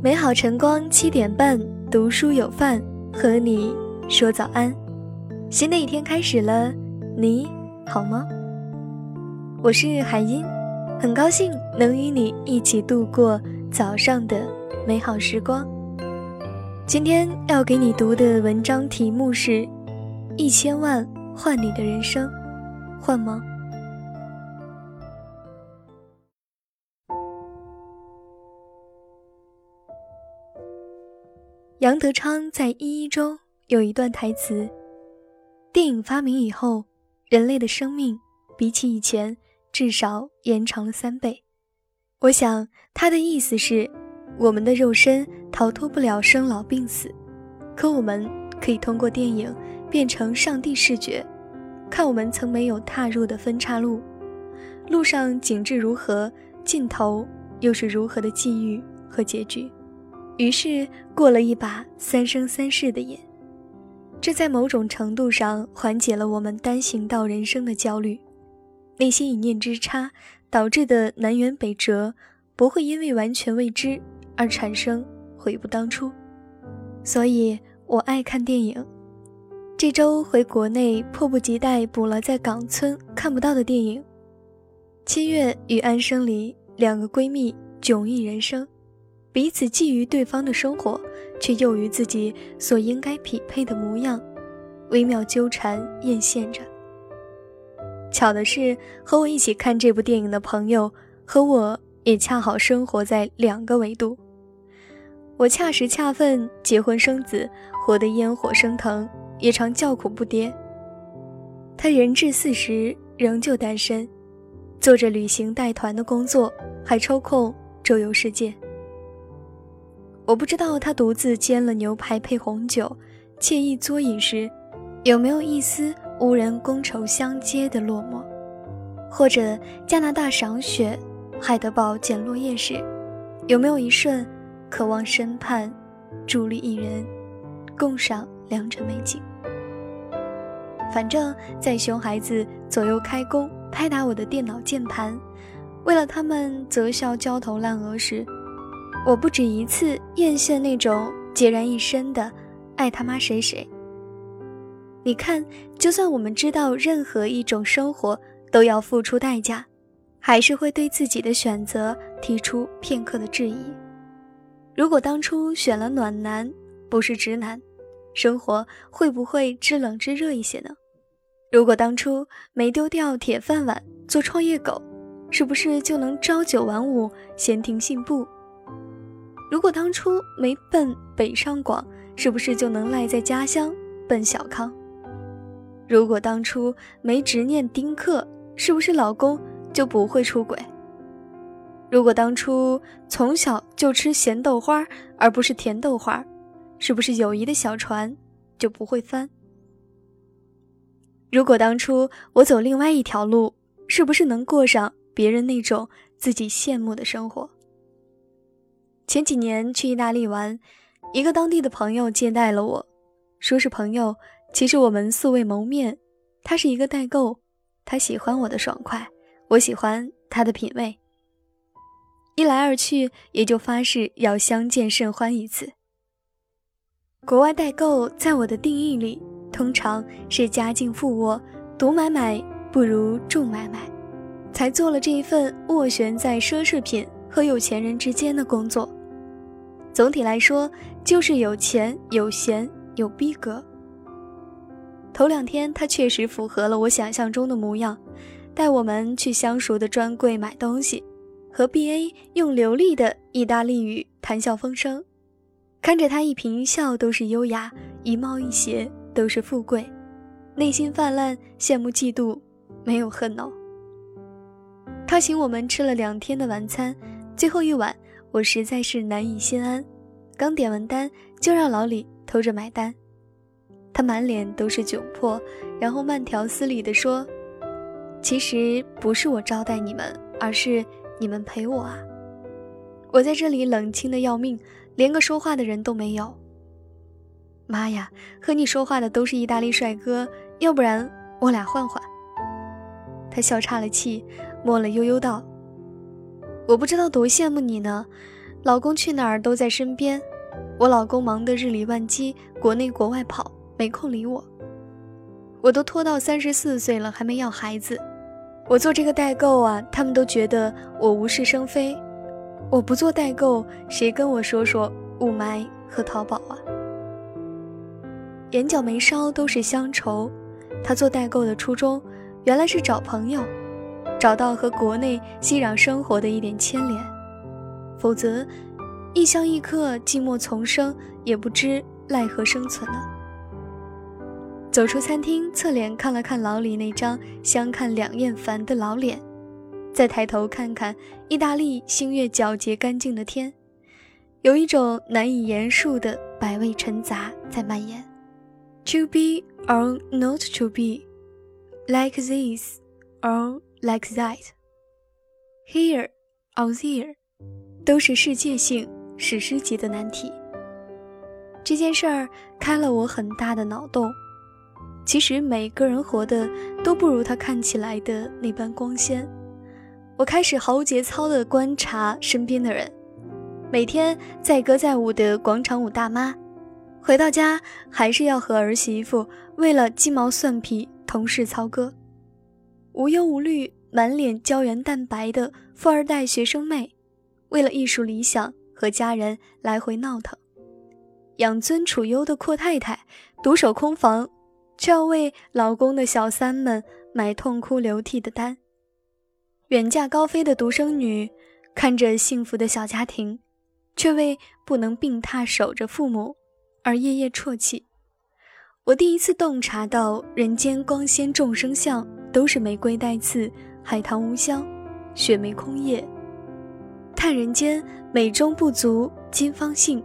美好晨光七点半，读书有饭，和你说早安。新的一天开始了，你好吗？我是海音，很高兴能与你一起度过早上的美好时光。今天要给你读的文章题目是《一千万换你的人生》，换吗？杨德昌在《一一》中有一段台词：“电影发明以后，人类的生命比起以前至少延长了三倍。”我想他的意思是，我们的肉身逃脱不了生老病死，可我们可以通过电影变成上帝视觉，看我们曾没有踏入的分岔路，路上景致如何，尽头又是如何的际遇和结局。于是过了一把三生三世的瘾，这在某种程度上缓解了我们单行道人生的焦虑。那些一念之差导致的南辕北辙，不会因为完全未知而产生悔不当初。所以我爱看电影。这周回国内，迫不及待补了在港村看不到的电影《七月与安生》里两个闺蜜迥异人生。彼此觊觎对方的生活，却又于自己所应该匹配的模样，微妙纠缠艳羡着。巧的是，和我一起看这部电影的朋友和我也恰好生活在两个维度。我恰时恰分结婚生子，活得烟火升腾，也常叫苦不迭。他人至四十仍旧单身，做着旅行带团的工作，还抽空周游世界。我不知道他独自煎了牛排配红酒，惬意作饮时，有没有一丝无人觥筹相接的落寞；或者加拿大赏雪，海德堡捡落叶时，有没有一瞬渴望身畔伫立一人，共赏良辰美景。反正，在熊孩子左右开弓拍打我的电脑键盘，为了他们择校焦头烂额时。我不止一次艳羡那种孑然一身的爱他妈谁谁。你看，就算我们知道任何一种生活都要付出代价，还是会对自己的选择提出片刻的质疑。如果当初选了暖男，不是直男，生活会不会知冷知热一些呢？如果当初没丢掉铁饭碗做创业狗，是不是就能朝九晚五闲庭信步？如果当初没奔北上广，是不是就能赖在家乡奔小康？如果当初没执念丁克，是不是老公就不会出轨？如果当初从小就吃咸豆花而不是甜豆花，是不是友谊的小船就不会翻？如果当初我走另外一条路，是不是能过上别人那种自己羡慕的生活？前几年去意大利玩，一个当地的朋友接待了我，说是朋友，其实我们素未谋面。他是一个代购，他喜欢我的爽快，我喜欢他的品味。一来二去，也就发誓要相见甚欢一次。国外代购在我的定义里，通常是家境富沃，独买买不如众买买，才做了这一份斡旋在奢侈品和有钱人之间的工作。总体来说，就是有钱、有闲、有逼格。头两天，他确实符合了我想象中的模样，带我们去相熟的专柜买东西，和 B.A 用流利的意大利语谈笑风生，看着他一颦一笑都是优雅，一貌一邪都是富贵，内心泛滥羡慕嫉妒，没有恨哦。他请我们吃了两天的晚餐，最后一晚。我实在是难以心安，刚点完单就让老李偷着买单，他满脸都是窘迫，然后慢条斯理地说：“其实不是我招待你们，而是你们陪我啊！我在这里冷清的要命，连个说话的人都没有。妈呀，和你说话的都是意大利帅哥，要不然我俩换换。”他笑岔了气，摸了悠悠道。我不知道多羡慕你呢，老公去哪儿都在身边。我老公忙得日理万机，国内国外跑，没空理我。我都拖到三十四岁了，还没要孩子。我做这个代购啊，他们都觉得我无事生非。我不做代购，谁跟我说说雾霾和淘宝啊？眼角眉梢都是乡愁。他做代购的初衷，原来是找朋友，找到和国内熙攘生活的一点牵连。否则，异乡异客，寂寞丛生，也不知奈何生存呢。走出餐厅，侧脸看了看老李那张相看两厌烦的老脸，再抬头看看意大利星月皎洁干净的天，有一种难以言述的百味陈杂在蔓延。To be or not to be, like this or like that, here or there，都是世界性、史诗级的难题。这件事儿开了我很大的脑洞。其实每个人活的都不如他看起来的那般光鲜。我开始毫无节操地观察身边的人，每天载歌载舞的广场舞大妈。回到家还是要和儿媳妇为了鸡毛蒜皮同事操戈，无忧无虑、满脸胶原蛋白的富二代学生妹，为了艺术理想和家人来回闹腾；养尊处优的阔太太，独守空房，却要为老公的小三们买痛哭流涕的单；远嫁高飞的独生女，看着幸福的小家庭，却为不能病榻守着父母。而夜夜啜泣。我第一次洞察到，人间光鲜众生相，都是玫瑰带刺，海棠无香，雪梅空叶。叹人间美中不足，今方信。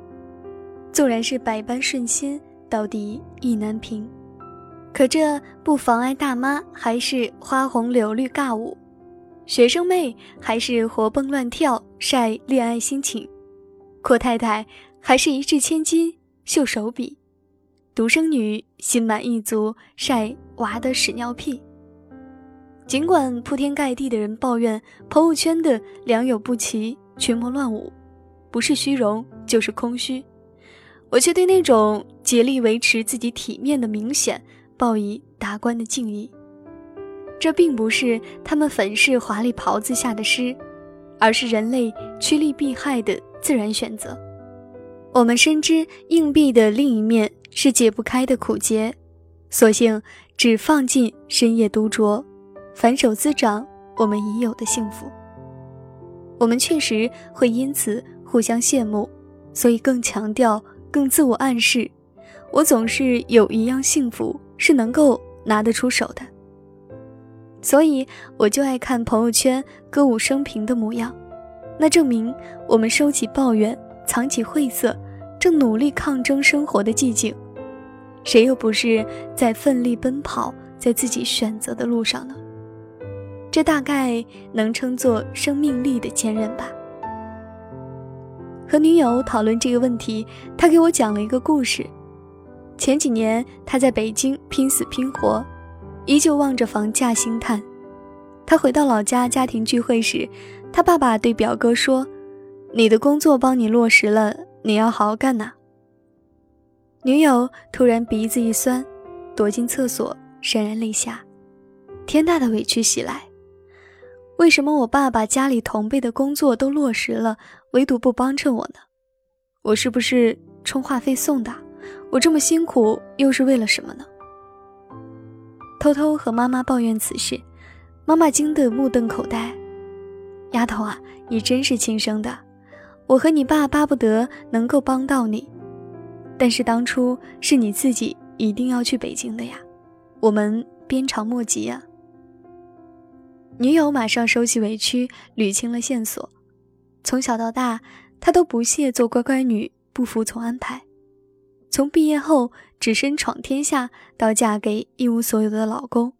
纵然是百般顺心，到底意难平。可这不妨碍大妈还是花红柳绿尬舞，学生妹还是活蹦乱跳晒恋爱心情，阔太太还是一掷千金。秀手笔，独生女心满意足晒娃的屎尿屁。尽管铺天盖地的人抱怨朋友圈的良莠不齐、群魔乱舞，不是虚荣就是空虚，我却对那种竭力维持自己体面的明显报以达观的敬意。这并不是他们粉饰华丽袍子下的诗，而是人类趋利避害的自然选择。我们深知硬币的另一面是解不开的苦结，索性只放进深夜独酌，反手滋长我们已有的幸福。我们确实会因此互相羡慕，所以更强调、更自我暗示：我总是有一样幸福是能够拿得出手的。所以我就爱看朋友圈歌舞升平的模样，那证明我们收起抱怨。藏起晦涩，正努力抗争生活的寂静，谁又不是在奋力奔跑，在自己选择的路上呢？这大概能称作生命力的坚韧吧。和女友讨论这个问题，她给我讲了一个故事。前几年他在北京拼死拼活，依旧望着房价兴叹。他回到老家家庭聚会时，他爸爸对表哥说。你的工作帮你落实了，你要好好干呐。女友突然鼻子一酸，躲进厕所，潸然泪下，天大的委屈袭来。为什么我爸把家里同辈的工作都落实了，唯独不帮衬我呢？我是不是充话费送的？我这么辛苦又是为了什么呢？偷偷和妈妈抱怨此事，妈妈惊得目瞪口呆。丫头啊，你真是亲生的。我和你爸巴不得能够帮到你，但是当初是你自己一定要去北京的呀，我们鞭长莫及呀。女友马上收起委屈，捋清了线索。从小到大，她都不屑做乖乖女，不服从安排。从毕业后只身闯天下，到嫁给一无所有的老公，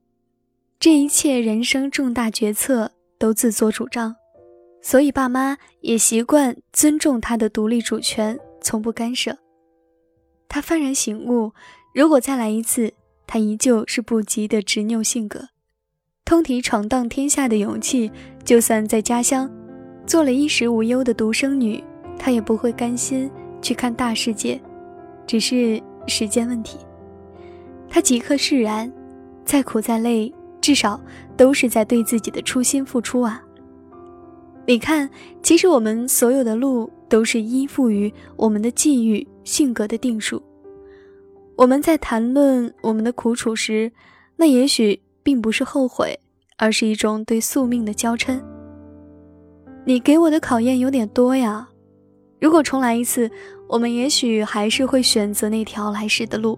这一切人生重大决策都自作主张。所以，爸妈也习惯尊重他的独立主权，从不干涉。他幡然醒悟，如果再来一次，他依旧是不羁的执拗性格，通体闯荡天下的勇气，就算在家乡做了衣食无忧的独生女，他也不会甘心去看大世界，只是时间问题。他即刻释然，再苦再累，至少都是在对自己的初心付出啊。你看，其实我们所有的路都是依附于我们的际遇、性格的定数。我们在谈论我们的苦楚时，那也许并不是后悔，而是一种对宿命的娇嗔。你给我的考验有点多呀，如果重来一次，我们也许还是会选择那条来时的路，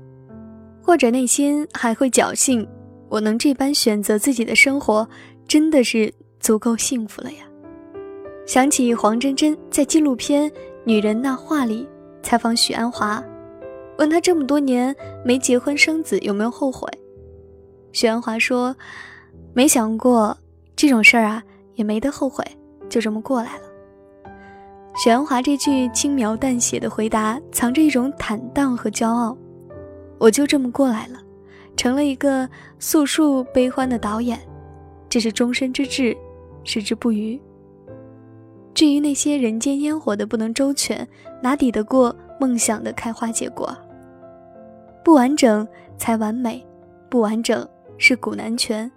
或者内心还会侥幸，我能这般选择自己的生活，真的是足够幸福了呀。想起黄真真在纪录片《女人那话》里采访许鞍华，问他这么多年没结婚生子有没有后悔，许鞍华说：“没想过这种事儿啊，也没得后悔。”就这么过来了。许鞍华这句轻描淡写的回答，藏着一种坦荡和骄傲。我就这么过来了，成了一个诉述悲欢的导演，这是终身之志，矢志不渝。至于那些人间烟火的不能周全，哪抵得过梦想的开花结果？不完整才完美，不完整是古难全，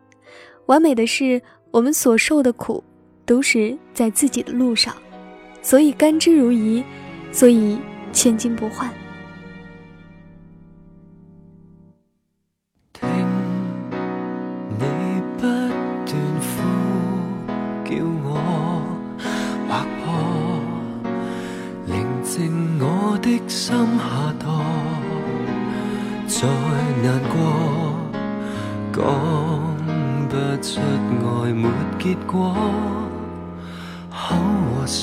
完美的是我们所受的苦。都是在自己的路上，所以甘之如饴，所以千金不换。心下堕，再难过讲不出爱没结果。口和唇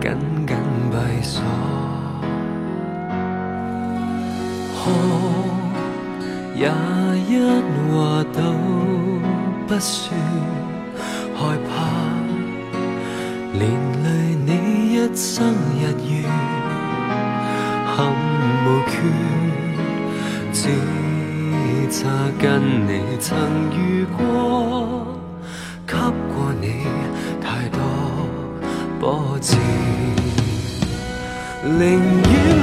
紧紧闭锁，可也一话都不说，害怕连累你一生日月，憾无缺，只差跟你曾遇过，给过你太多。波折，宁愿。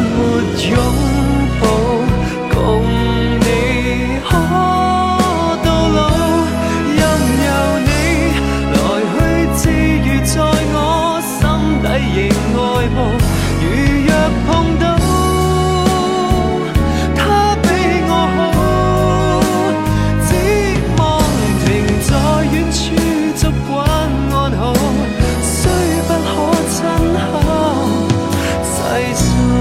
it's